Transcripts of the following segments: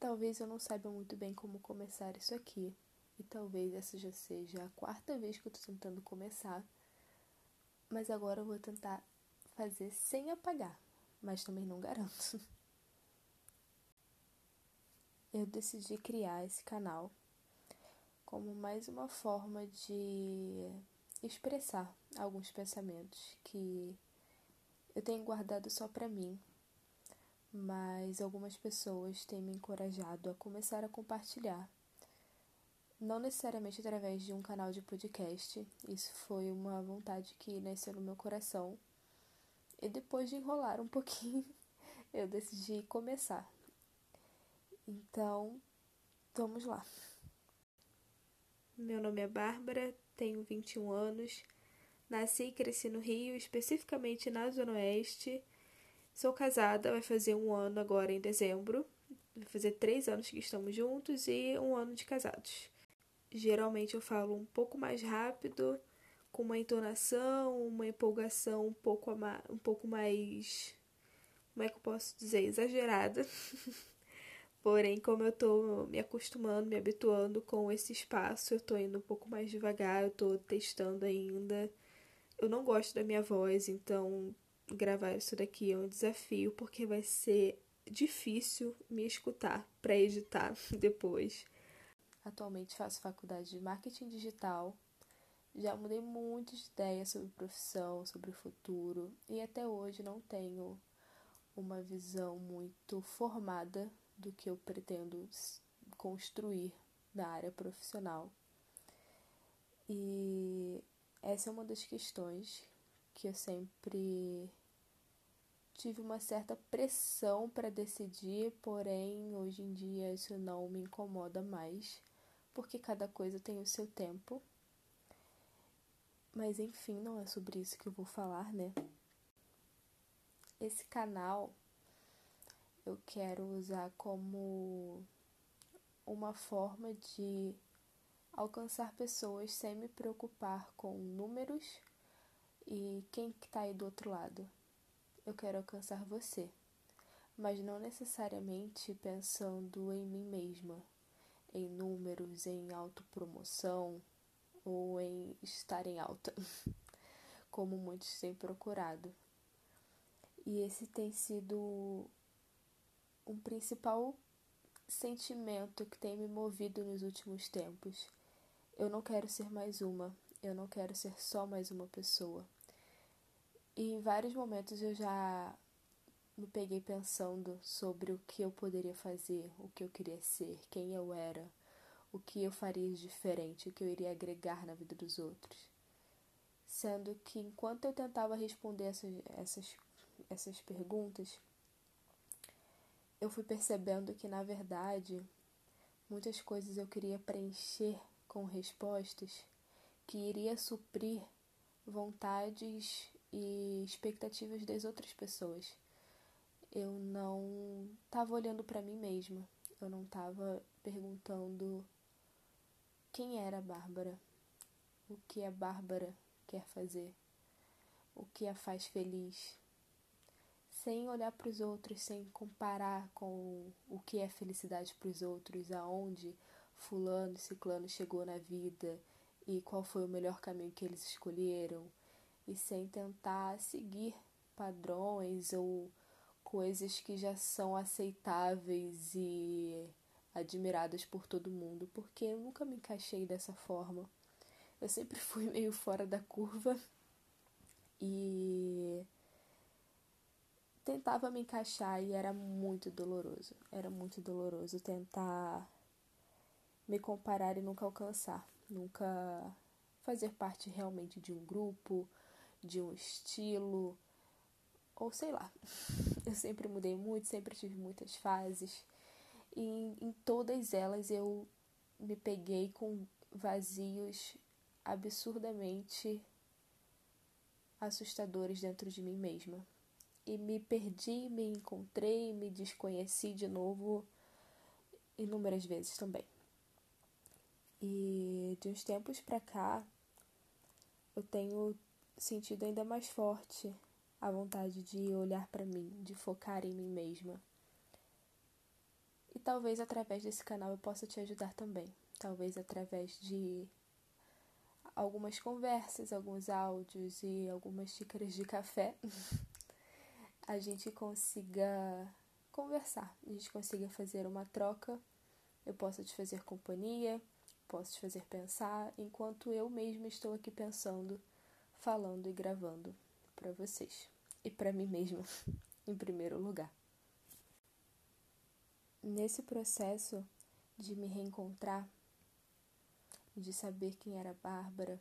Talvez eu não saiba muito bem como começar isso aqui, e talvez essa já seja a quarta vez que eu tô tentando começar, mas agora eu vou tentar fazer sem apagar, mas também não garanto. Eu decidi criar esse canal como mais uma forma de expressar alguns pensamentos que eu tenho guardado só para mim, mas algumas pessoas têm me encorajado a começar a compartilhar. Não necessariamente através de um canal de podcast, isso foi uma vontade que nasceu no meu coração. E depois de enrolar um pouquinho, eu decidi começar. Então, vamos lá. Meu nome é Bárbara, tenho 21 anos, nasci e cresci no Rio, especificamente na Zona Oeste. Sou casada, vai fazer um ano agora em dezembro. Vai fazer três anos que estamos juntos e um ano de casados. Geralmente eu falo um pouco mais rápido, com uma entonação, uma empolgação um pouco, um pouco mais. Como é que eu posso dizer? Exagerada. Porém, como eu tô me acostumando, me habituando com esse espaço, eu tô indo um pouco mais devagar, eu tô testando ainda. Eu não gosto da minha voz, então gravar isso daqui é um desafio porque vai ser difícil me escutar para editar depois. Atualmente faço faculdade de marketing digital. Já mudei muitas ideias sobre profissão, sobre o futuro e até hoje não tenho uma visão muito formada do que eu pretendo construir na área profissional. E essa é uma das questões que eu sempre tive uma certa pressão para decidir, porém hoje em dia isso não me incomoda mais, porque cada coisa tem o seu tempo. Mas enfim, não é sobre isso que eu vou falar, né? Esse canal eu quero usar como uma forma de alcançar pessoas sem me preocupar com números e quem está aí do outro lado. Eu quero alcançar você, mas não necessariamente pensando em mim mesma, em números, em autopromoção ou em estar em alta, como muitos têm procurado. E esse tem sido um principal sentimento que tem me movido nos últimos tempos. Eu não quero ser mais uma, eu não quero ser só mais uma pessoa. E em vários momentos eu já me peguei pensando sobre o que eu poderia fazer, o que eu queria ser, quem eu era, o que eu faria diferente, o que eu iria agregar na vida dos outros. Sendo que enquanto eu tentava responder essas, essas, essas perguntas, eu fui percebendo que, na verdade, muitas coisas eu queria preencher com respostas que iria suprir vontades e expectativas das outras pessoas. Eu não estava olhando para mim mesma, eu não estava perguntando quem era a Bárbara, o que a Bárbara quer fazer, o que a faz feliz, sem olhar para os outros, sem comparar com o que é felicidade para os outros, aonde fulano e ciclano chegou na vida e qual foi o melhor caminho que eles escolheram, e sem tentar seguir padrões ou coisas que já são aceitáveis e admiradas por todo mundo, porque eu nunca me encaixei dessa forma. Eu sempre fui meio fora da curva e tentava me encaixar e era muito doloroso. Era muito doloroso tentar me comparar e nunca alcançar, nunca fazer parte realmente de um grupo, de um estilo, ou sei lá. Eu sempre mudei muito, sempre tive muitas fases e em todas elas eu me peguei com vazios absurdamente assustadores dentro de mim mesma e me perdi, me encontrei, me desconheci de novo inúmeras vezes também. E de uns tempos para cá, eu tenho sentido ainda mais forte a vontade de olhar para mim, de focar em mim mesma. E talvez através desse canal eu possa te ajudar também. Talvez através de algumas conversas, alguns áudios e algumas xícaras de café, a gente consiga conversar, a gente consiga fazer uma troca. Eu posso te fazer companhia, posso te fazer pensar, enquanto eu mesma estou aqui pensando, falando e gravando para vocês e para mim mesma, em primeiro lugar. Nesse processo de me reencontrar, de saber quem era Bárbara,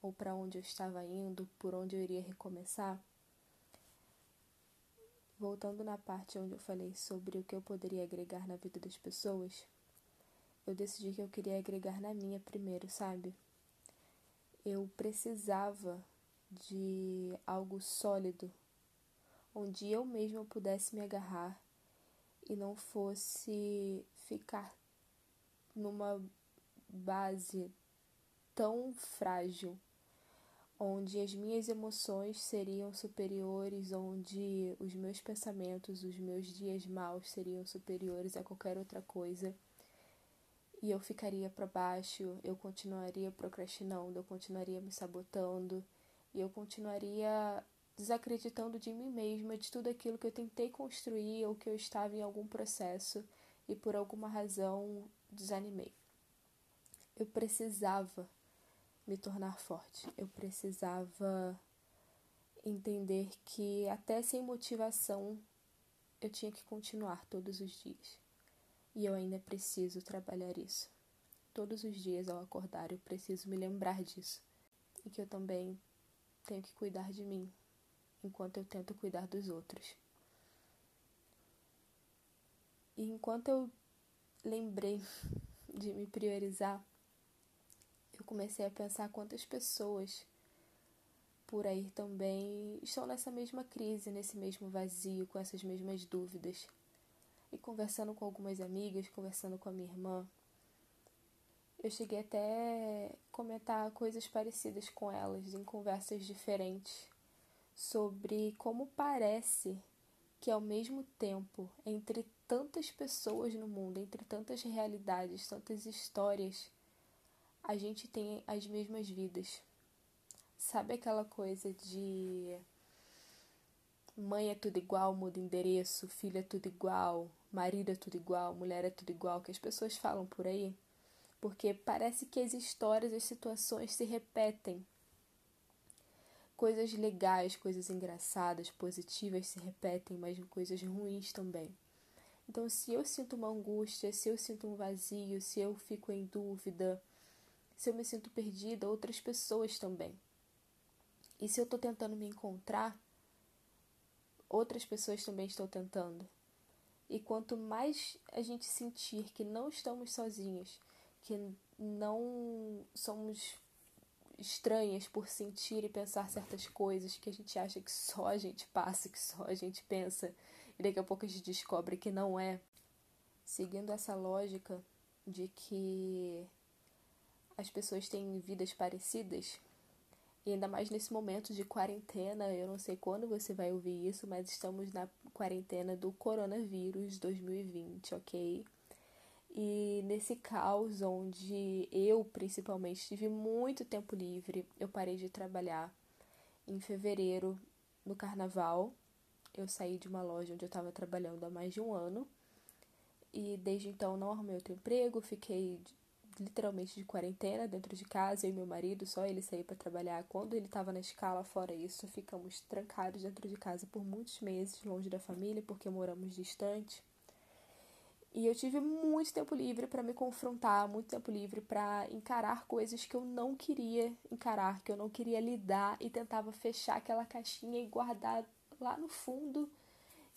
ou para onde eu estava indo, por onde eu iria recomeçar, voltando na parte onde eu falei sobre o que eu poderia agregar na vida das pessoas, eu decidi que eu queria agregar na minha primeiro, sabe? Eu precisava de algo sólido, onde eu mesma pudesse me agarrar e não fosse ficar numa base tão frágil, onde as minhas emoções seriam superiores, onde os meus pensamentos, os meus dias maus seriam superiores a qualquer outra coisa. E eu ficaria para baixo, eu continuaria procrastinando, eu continuaria me sabotando, e eu continuaria desacreditando de mim mesma, de tudo aquilo que eu tentei construir ou que eu estava em algum processo e por alguma razão desanimei. Eu precisava me tornar forte, eu precisava entender que até sem motivação eu tinha que continuar todos os dias. E eu ainda preciso trabalhar isso. Todos os dias ao acordar eu preciso me lembrar disso. E que eu também tenho que cuidar de mim, enquanto eu tento cuidar dos outros. E enquanto eu lembrei de me priorizar, eu comecei a pensar quantas pessoas por aí também estão nessa mesma crise, nesse mesmo vazio, com essas mesmas dúvidas. E conversando com algumas amigas, conversando com a minha irmã, eu cheguei até comentar coisas parecidas com elas em conversas diferentes sobre como parece que ao mesmo tempo, entre tantas pessoas no mundo, entre tantas realidades, tantas histórias, a gente tem as mesmas vidas. Sabe aquela coisa de mãe é tudo igual, muda endereço, filho é tudo igual, marido é tudo igual, mulher é tudo igual, que as pessoas falam por aí? Porque parece que as histórias, as situações se repetem Coisas legais, coisas engraçadas, positivas se repetem, mas coisas ruins também. Então, se eu sinto uma angústia, se eu sinto um vazio, se eu fico em dúvida, se eu me sinto perdida, outras pessoas também. E se eu estou tentando me encontrar, outras pessoas também estão tentando. E quanto mais a gente sentir que não estamos sozinhos, que não somos estranhas por sentir e pensar certas coisas que a gente acha que só a gente passa, que só a gente pensa, e daqui a pouco a gente descobre que não é. Seguindo essa lógica de que as pessoas têm vidas parecidas, e ainda mais nesse momento de quarentena, eu não sei quando você vai ouvir isso, mas estamos na quarentena do coronavírus 2020, ok? E nesse caos onde eu, principalmente, tive muito tempo livre, eu parei de trabalhar em fevereiro, no carnaval. Eu saí de uma loja onde eu estava trabalhando há mais de um ano. E desde então não arrumei outro emprego, fiquei literalmente de quarentena dentro de casa, eu e meu marido, só ele sair para trabalhar quando ele estava na escala, fora isso, ficamos trancados dentro de casa por muitos meses, longe da família, porque moramos distante. E eu tive muito tempo livre para me confrontar, muito tempo livre para encarar coisas que eu não queria encarar, que eu não queria lidar e tentava fechar aquela caixinha e guardar lá no fundo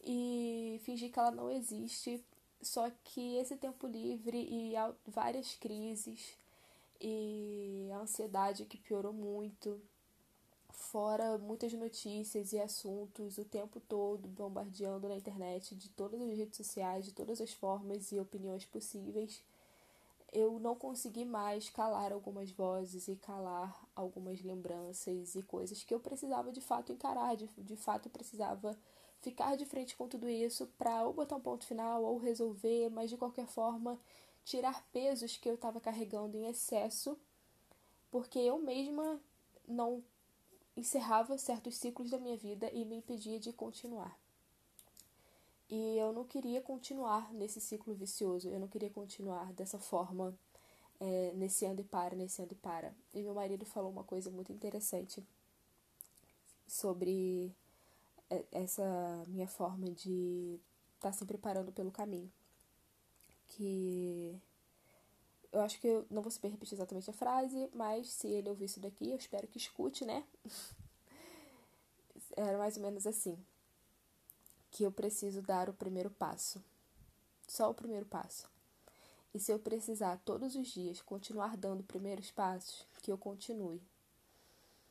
e fingir que ela não existe. Só que esse tempo livre e várias crises e a ansiedade que piorou muito fora muitas notícias e assuntos o tempo todo bombardeando na internet de todas as redes sociais, de todas as formas e opiniões possíveis, eu não consegui mais calar algumas vozes e calar algumas lembranças e coisas que eu precisava de fato encarar, de, de fato precisava ficar de frente com tudo isso para ou botar um ponto final ou resolver, mas de qualquer forma tirar pesos que eu estava carregando em excesso, porque eu mesma não encerrava certos ciclos da minha vida e me impedia de continuar. E eu não queria continuar nesse ciclo vicioso, eu não queria continuar dessa forma, é, nesse anda e para, nesse anda e para. E meu marido falou uma coisa muito interessante sobre essa minha forma de estar tá sempre parando pelo caminho. Que eu acho que eu não vou saber repetir exatamente a frase, mas se ele ouvir isso daqui, eu espero que escute, né? Era mais ou menos assim que eu preciso dar o primeiro passo. Só o primeiro passo. E se eu precisar todos os dias continuar dando primeiros passos, que eu continue.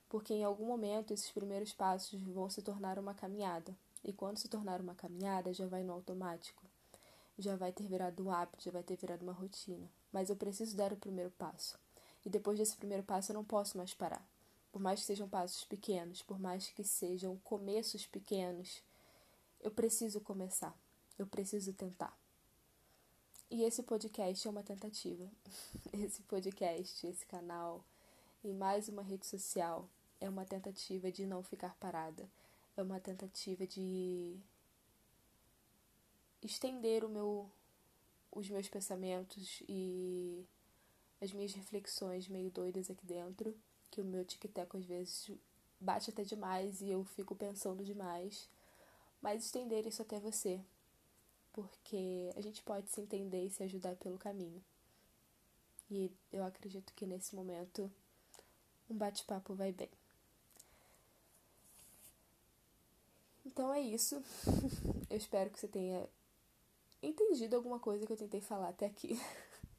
Porque em algum momento esses primeiros passos vão se tornar uma caminhada. E quando se tornar uma caminhada, já vai no automático. Já vai ter virado um hábito, já vai ter virado uma rotina. Mas eu preciso dar o primeiro passo. E depois desse primeiro passo eu não posso mais parar. Por mais que sejam passos pequenos, por mais que sejam começos pequenos, eu preciso começar, eu preciso tentar. E esse podcast é uma tentativa. Esse podcast, esse canal e mais uma rede social é uma tentativa de não ficar parada. É uma tentativa de estender o meu os meus pensamentos e as minhas reflexões meio doidas aqui dentro, que o meu tic-tac às vezes bate até demais e eu fico pensando demais mas estender isso até você, porque a gente pode se entender e se ajudar pelo caminho. E eu acredito que nesse momento um bate-papo vai bem. Então é isso. Eu espero que você tenha entendido alguma coisa que eu tentei falar até aqui.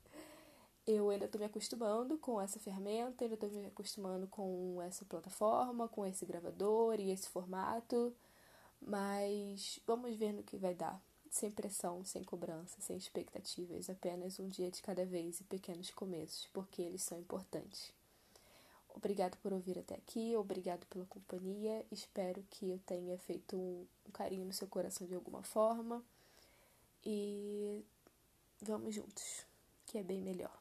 Eu ainda estou me acostumando com essa ferramenta, ainda estou me acostumando com essa plataforma, com esse gravador e esse formato. Mas vamos ver no que vai dar. Sem pressão, sem cobrança, sem expectativas, apenas um dia de cada vez e pequenos começos, porque eles são importantes. Obrigado por ouvir até aqui, obrigado pela companhia. Espero que eu tenha feito um, um carinho no seu coração de alguma forma. E vamos juntos, que é bem melhor.